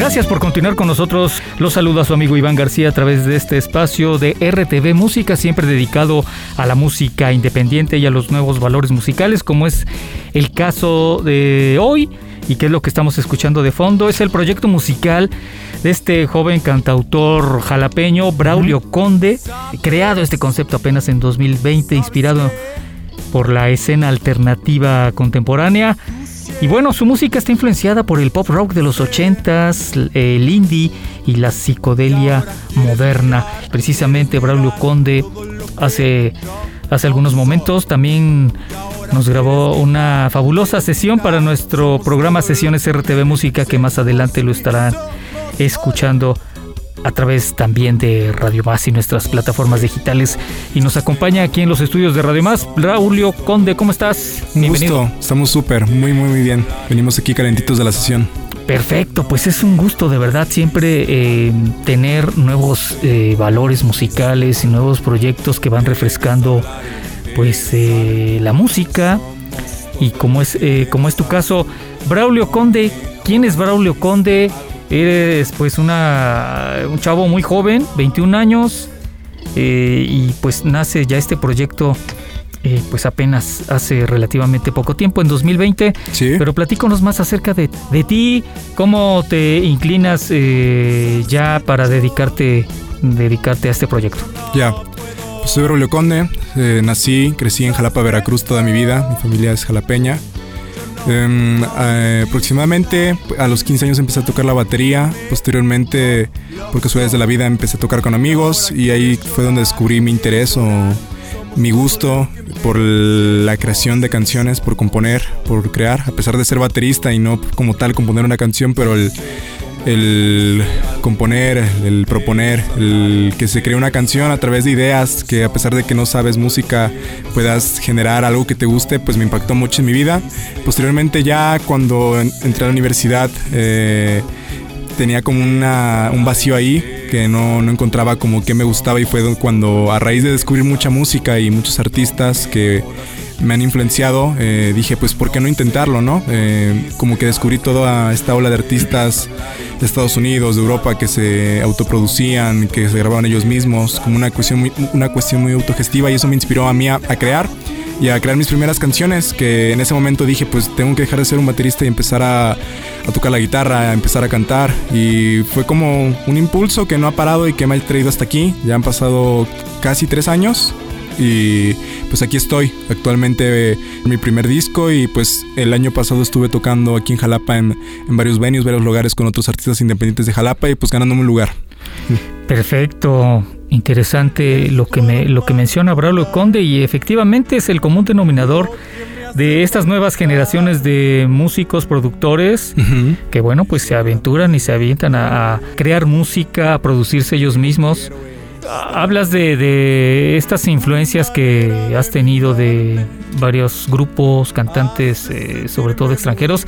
Gracias por continuar con nosotros. Los saluda su amigo Iván García a través de este espacio de RTV Música, siempre dedicado a la música independiente y a los nuevos valores musicales, como es el caso de hoy y que es lo que estamos escuchando de fondo. Es el proyecto musical de este joven cantautor jalapeño, Braulio Conde, creado este concepto apenas en 2020, inspirado por la escena alternativa contemporánea. Y bueno, su música está influenciada por el pop rock de los 80s, el indie y la psicodelia moderna. Precisamente Braulio Conde hace, hace algunos momentos también nos grabó una fabulosa sesión para nuestro programa Sesiones RTV Música que más adelante lo estarán escuchando a través también de Radio Más y nuestras plataformas digitales. Y nos acompaña aquí en los estudios de Radio Más, Raulio Conde, ¿cómo estás? Un gusto, estamos súper, muy, muy, muy bien. Venimos aquí calentitos de la sesión. Perfecto, pues es un gusto de verdad siempre eh, tener nuevos eh, valores musicales y nuevos proyectos que van refrescando pues eh, la música y como es como es tu caso Braulio Conde quién es Braulio Conde Eres pues una, un chavo muy joven, 21 años, eh, y pues nace ya este proyecto eh, pues apenas hace relativamente poco tiempo, en 2020. Sí. Pero platícanos más acerca de, de ti, cómo te inclinas eh, ya para dedicarte, dedicarte a este proyecto. Ya, pues soy Braulio Conde, nací, crecí en Jalapa, Veracruz toda mi vida, mi familia es jalapeña. Um, aproximadamente a los 15 años empecé a tocar la batería. Posteriormente, por casualidades de la vida, empecé a tocar con amigos y ahí fue donde descubrí mi interés o mi gusto por la creación de canciones, por componer, por crear, a pesar de ser baterista y no como tal componer una canción, pero el, el componer, el proponer, el que se cree una canción a través de ideas, que a pesar de que no sabes música puedas generar algo que te guste, pues me impactó mucho en mi vida. Posteriormente ya cuando entré a la universidad eh, tenía como una, un vacío ahí que no, no encontraba como que me gustaba y fue cuando a raíz de descubrir mucha música y muchos artistas que me han influenciado, eh, dije, pues, ¿por qué no intentarlo, no? Eh, como que descubrí toda esta ola de artistas de Estados Unidos, de Europa, que se autoproducían, que se grababan ellos mismos, como una cuestión muy, una cuestión muy autogestiva y eso me inspiró a mí a, crear y a crear mis primeras canciones, que en ese momento dije, pues, tengo que dejar de ser un baterista y empezar a, a tocar la guitarra, a empezar a cantar y fue como un impulso que no ha parado y que me ha traído hasta aquí. Ya han pasado casi tres años y pues aquí estoy actualmente mi primer disco y pues el año pasado estuve tocando aquí en Jalapa en, varios venues, varios lugares con otros artistas independientes de Jalapa y pues ganándome un lugar. Perfecto, interesante lo que me lo que menciona Braulio Conde y efectivamente es el común denominador de estas nuevas generaciones de músicos, productores, que bueno, pues se aventuran y se avientan a, crear música, a producirse ellos mismos hablas de, estas influencias que has tenido de varios grupos, cantantes, eh, sobre todo extranjeros.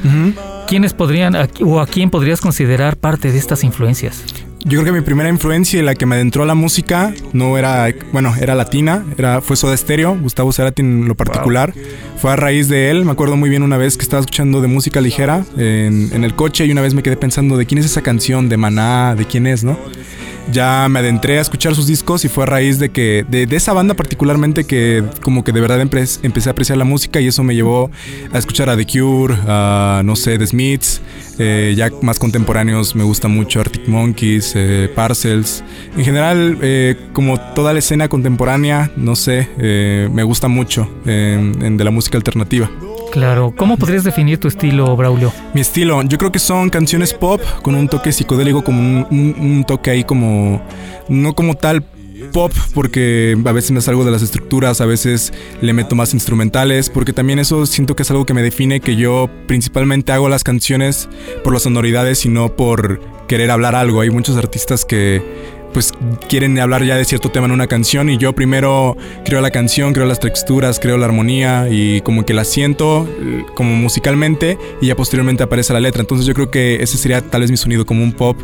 ¿Quiénes podrían o a quién podrías considerar parte de estas influencias? Yo creo que mi primera influencia y la que me adentró a la música no era, bueno, era latina, era, fue Soda Stereo, Gustavo Cerati en lo particular. Fue a raíz de él, me acuerdo muy bien una vez que estaba escuchando de música ligera en, en, el coche y una vez me quedé pensando de quién es esa canción, de Maná, de quién es, ¿no? Ya me adentré a escuchar sus discos y fue a raíz de que, de, esa banda particularmente que como que de verdad empecé a apreciar la música y eso me llevó a escuchar a The Cure, a no sé, The Smiths, eh, ya más contemporáneos me gusta mucho Arctic Monkeys, eh, Parcels. En general, eh, como toda la escena contemporánea, no sé, me gusta mucho de la música alternativa. Claro, ¿cómo podrías definir tu estilo, Braulio? Mi estilo, yo creo que son canciones pop con un toque psicodélico, como un, toque ahí como, no como tal pop porque a veces me salgo de las estructuras, a veces le meto más instrumentales, porque también eso siento que es algo que me define, que yo principalmente hago las canciones por las sonoridades y no por querer hablar algo. Hay muchos artistas que pues quieren hablar ya de cierto tema en una canción y yo primero creo la canción, creo las texturas, creo la armonía y como que la siento eh, como musicalmente y ya posteriormente aparece la letra. Entonces yo creo que ese sería tal vez mi sonido como un pop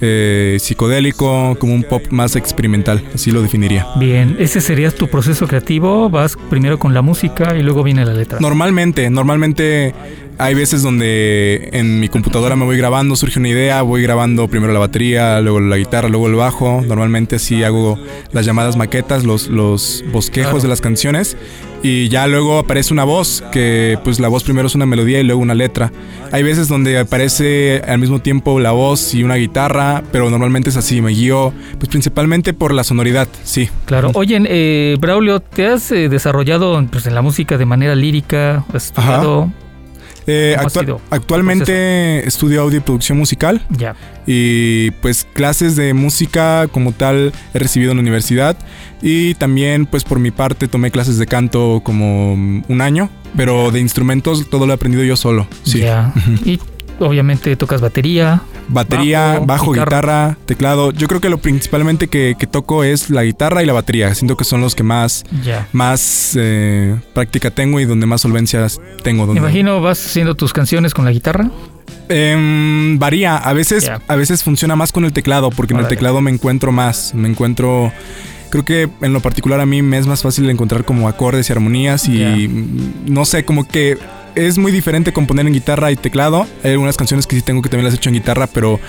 eh, psicodélico, como un pop más experimental, así lo definiría. Bien, ese sería tu proceso creativo, vas primero con la música y luego viene la letra. Normalmente, normalmente hay veces donde en mi computadora me voy grabando, surge una idea, voy grabando primero la batería, luego la guitarra, luego el bajo. Normalmente así hago las llamadas maquetas, los, los bosquejos de las canciones. Y ya luego aparece una voz, que pues la voz primero es una melodía y luego una letra. Hay veces donde aparece al mismo tiempo la voz y una guitarra, pero normalmente es así, me guío pues principalmente por la sonoridad, sí. Claro. Oye, eh, Braulio, ¿te has eh, desarrollado pues, en la música de manera lírica? ¿Has estudiado? Eh, actualmente estudio audio y producción musical. Ya. Y pues clases de música como tal he recibido en la universidad. Y también pues por mi parte tomé clases de canto como un año. Pero de instrumentos todo lo he aprendido yo solo. Sí. Ya. y obviamente tocas batería. Batería, bajo, guitarra. teclado. Yo creo que lo principalmente que, toco es la guitarra y la batería. Siento que son los que más, más eh, práctica tengo y donde más solvencias tengo. Me imagino, ¿vas haciendo tus canciones con la guitarra? Em, varía. A veces, a veces funciona más con el teclado, porque en el teclado me encuentro más. Me encuentro creo que en lo particular a mí me es más fácil encontrar como acordes y armonías y no sé, como que es muy diferente componer en guitarra y teclado. Hay algunas canciones que sí tengo que también las he hecho en guitarra, pero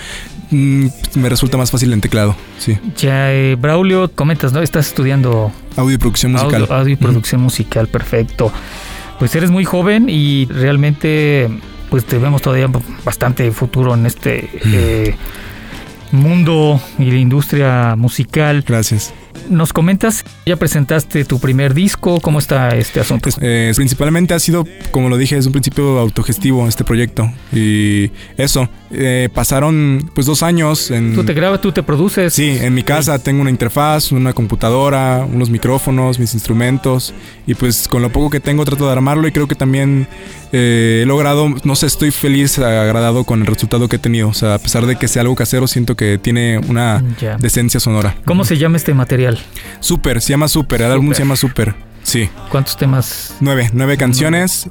mm, me resulta más fácil en teclado. Sí. Ya, eh, Braulio, comentas, ¿no? Estás estudiando audio y producción musical. Audio, y producción musical, perfecto. Pues eres muy joven y realmente pues te vemos todavía bastante futuro en este eh, mundo y la industria musical. Gracias. Nos comentas, ya presentaste tu primer disco, ¿cómo está este asunto? Eh, principalmente ha sido, como lo dije, es un principio autogestivo este proyecto. Y eso, eh, pasaron pues dos años en... Tú te grabas, tú te produces. Sí, en mi casa tengo una interfaz, una computadora, unos micrófonos, mis instrumentos. Y pues con lo poco que tengo trato de armarlo y creo que también eh, he logrado, no sé, estoy feliz, agradado con el resultado que he tenido. O sea, a pesar de que sea algo casero, siento que tiene una decencia sonora. ¿Cómo se llama este material? Super, se llama Super, el álbum se llama Super. Sí. ¿Cuántos temas? Nueve, nueve canciones.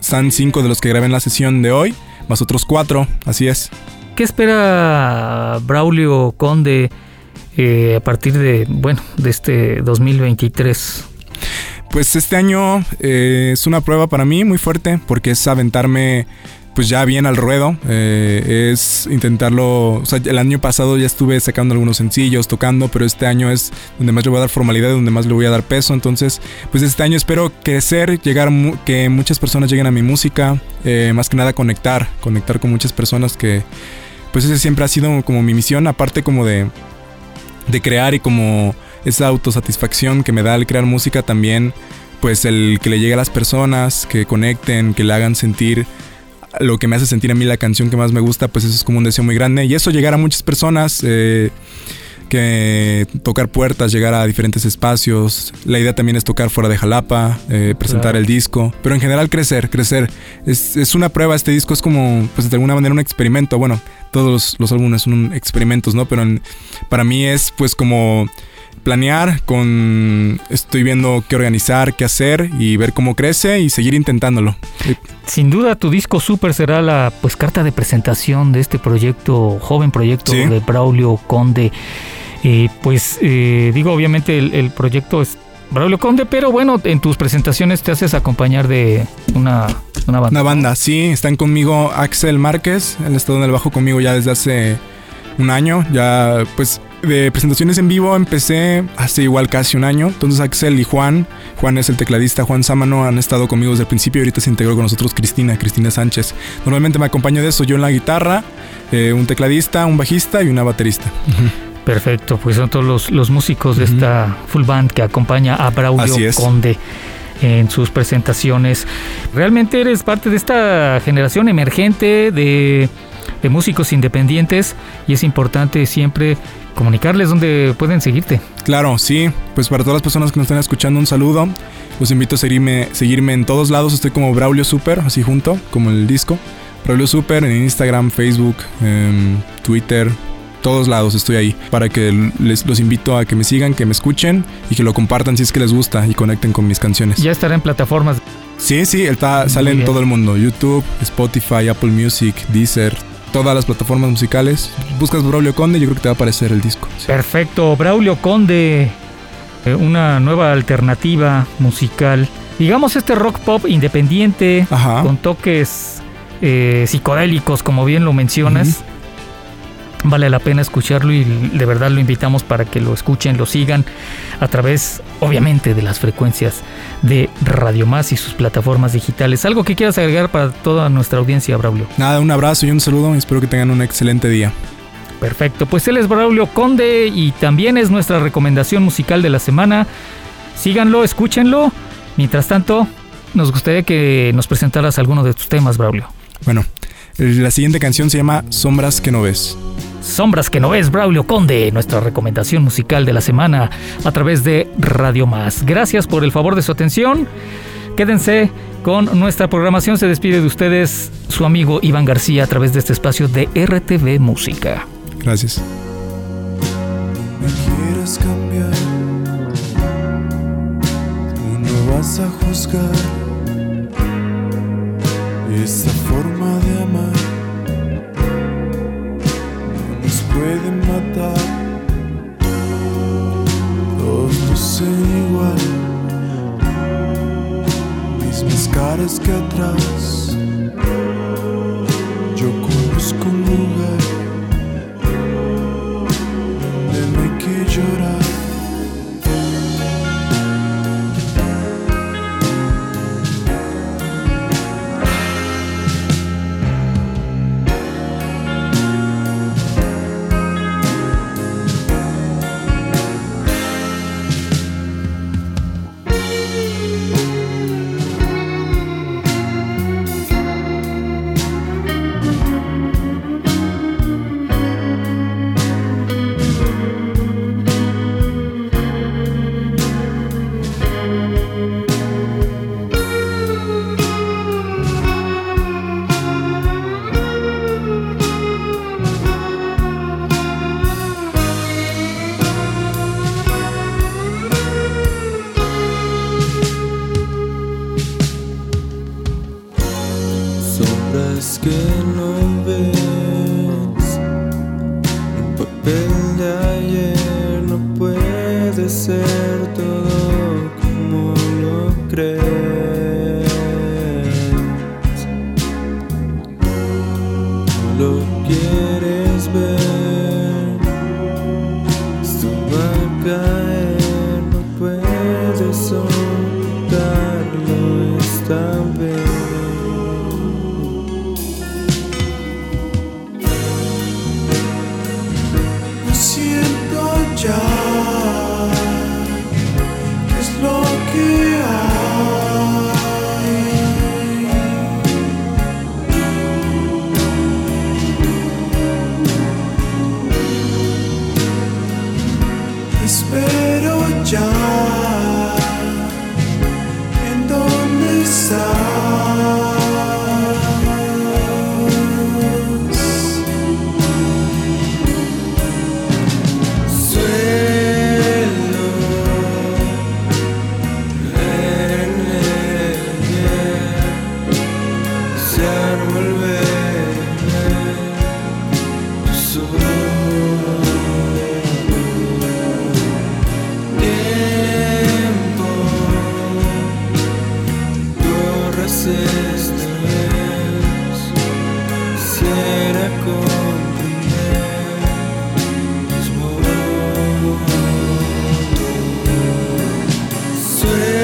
están cinco de los que grabé en la sesión de hoy, más otros cuatro, así es. ¿Qué espera Braulio Conde eh, a partir de, bueno, de este 2023? Pues este año eh, es una prueba para mí muy fuerte porque es aventarme pues ya bien al ruedo. Eh, es intentarlo. O sea, el año pasado ya estuve sacando algunos sencillos, tocando, pero este año es donde más le voy a dar formalidad, donde más le voy a dar peso. Entonces, pues este año espero crecer, llegar, que muchas personas lleguen a mi música, eh, más que nada conectar, conectar con muchas personas que, pues ese siempre ha sido como mi misión, aparte como de, de crear y como esa autosatisfacción que me da al crear música también, pues el que le llegue a las personas, que conecten, que le hagan sentir lo que me hace sentir a mí la canción que más me gusta, pues eso es como un deseo muy grande. Y eso llegar a muchas personas, eh, que tocar puertas, llegar a diferentes espacios. La idea también es tocar fuera de Jalapa, eh, presentar el disco, pero en general crecer, crecer. Es, una prueba, este disco es como, pues de alguna manera un experimento. Bueno, todos los, álbumes son experimentos, ¿no? Pero para mí es pues como planear, con estoy viendo qué organizar, qué hacer y ver cómo crece y seguir intentándolo. Sin duda tu disco Super será la pues carta de presentación de este proyecto, joven proyecto de Braulio Conde. Eh, pues eh, digo, obviamente el, proyecto es Braulio Conde, pero bueno, en tus presentaciones te haces acompañar de una, una banda. Una banda, sí, están conmigo Axel Márquez, él ha estado en el bajo conmigo ya desde hace un año, ya pues de presentaciones en vivo empecé hace igual casi un año. Entonces Axel y Juan, Juan es el tecladista, Juan Sámano han estado conmigo desde el principio y ahorita se integró con nosotros Cristina, Cristina Sánchez. Normalmente me acompaña de eso, yo en la guitarra, eh, un tecladista, un bajista y una baterista. Perfecto, pues son todos los, los músicos de esta full band que acompaña a Braulio Conde en sus presentaciones. Realmente eres parte de esta generación emergente de, de músicos independientes y es importante siempre comunicarles dónde pueden seguirte. Claro, sí. Pues para todas las personas que nos están escuchando, un saludo. Los invito a seguirme, seguirme en todos lados. Estoy como Braulio Super, así junto, como el disco. Braulio Super en Instagram, Facebook, em, Twitter, todos lados estoy ahí para que les los invito a que me sigan, que me escuchen y que lo compartan si es que les gusta y conecten con mis canciones. Ya estará en plataformas. Sí, sí, está, sale en todo el mundo, YouTube, Spotify, Apple Music, Deezer, todas las plataformas musicales. Buscas Braulio Conde, yo creo que te va a aparecer el disco. Perfecto, Braulio Conde, eh, una nueva alternativa musical. Digamos este rock pop independiente, con toques eh, psicodélicos, como bien lo mencionas. Vale la pena escucharlo y de verdad lo invitamos para que lo escuchen, lo sigan a través, obviamente, de las frecuencias de Radio Más y sus plataformas digitales. ¿Algo que quieras agregar para toda nuestra audiencia, Braulio? Nada, un abrazo y un saludo. Espero que tengan un excelente día. Perfecto, pues él es Braulio Conde y también es nuestra recomendación musical de la semana. Síganlo, escúchenlo. Mientras tanto, nos gustaría que nos presentaras alguno de tus temas, Braulio. Bueno, la siguiente canción se llama Sombras que no ves. Sombras que no ves, Braulio Conde, nuestra recomendación musical de la semana a través de Radio Más. Gracias por el favor de su atención. Quédense con nuestra programación. Se despide de ustedes su amigo Iván García a través de este espacio de RTV Música. Gracias. Me quieres cambiar, tú no vas a juzgar esa forma de amar. Pueden matar. Todos lucen igual, mismas caras que atrás. suerte.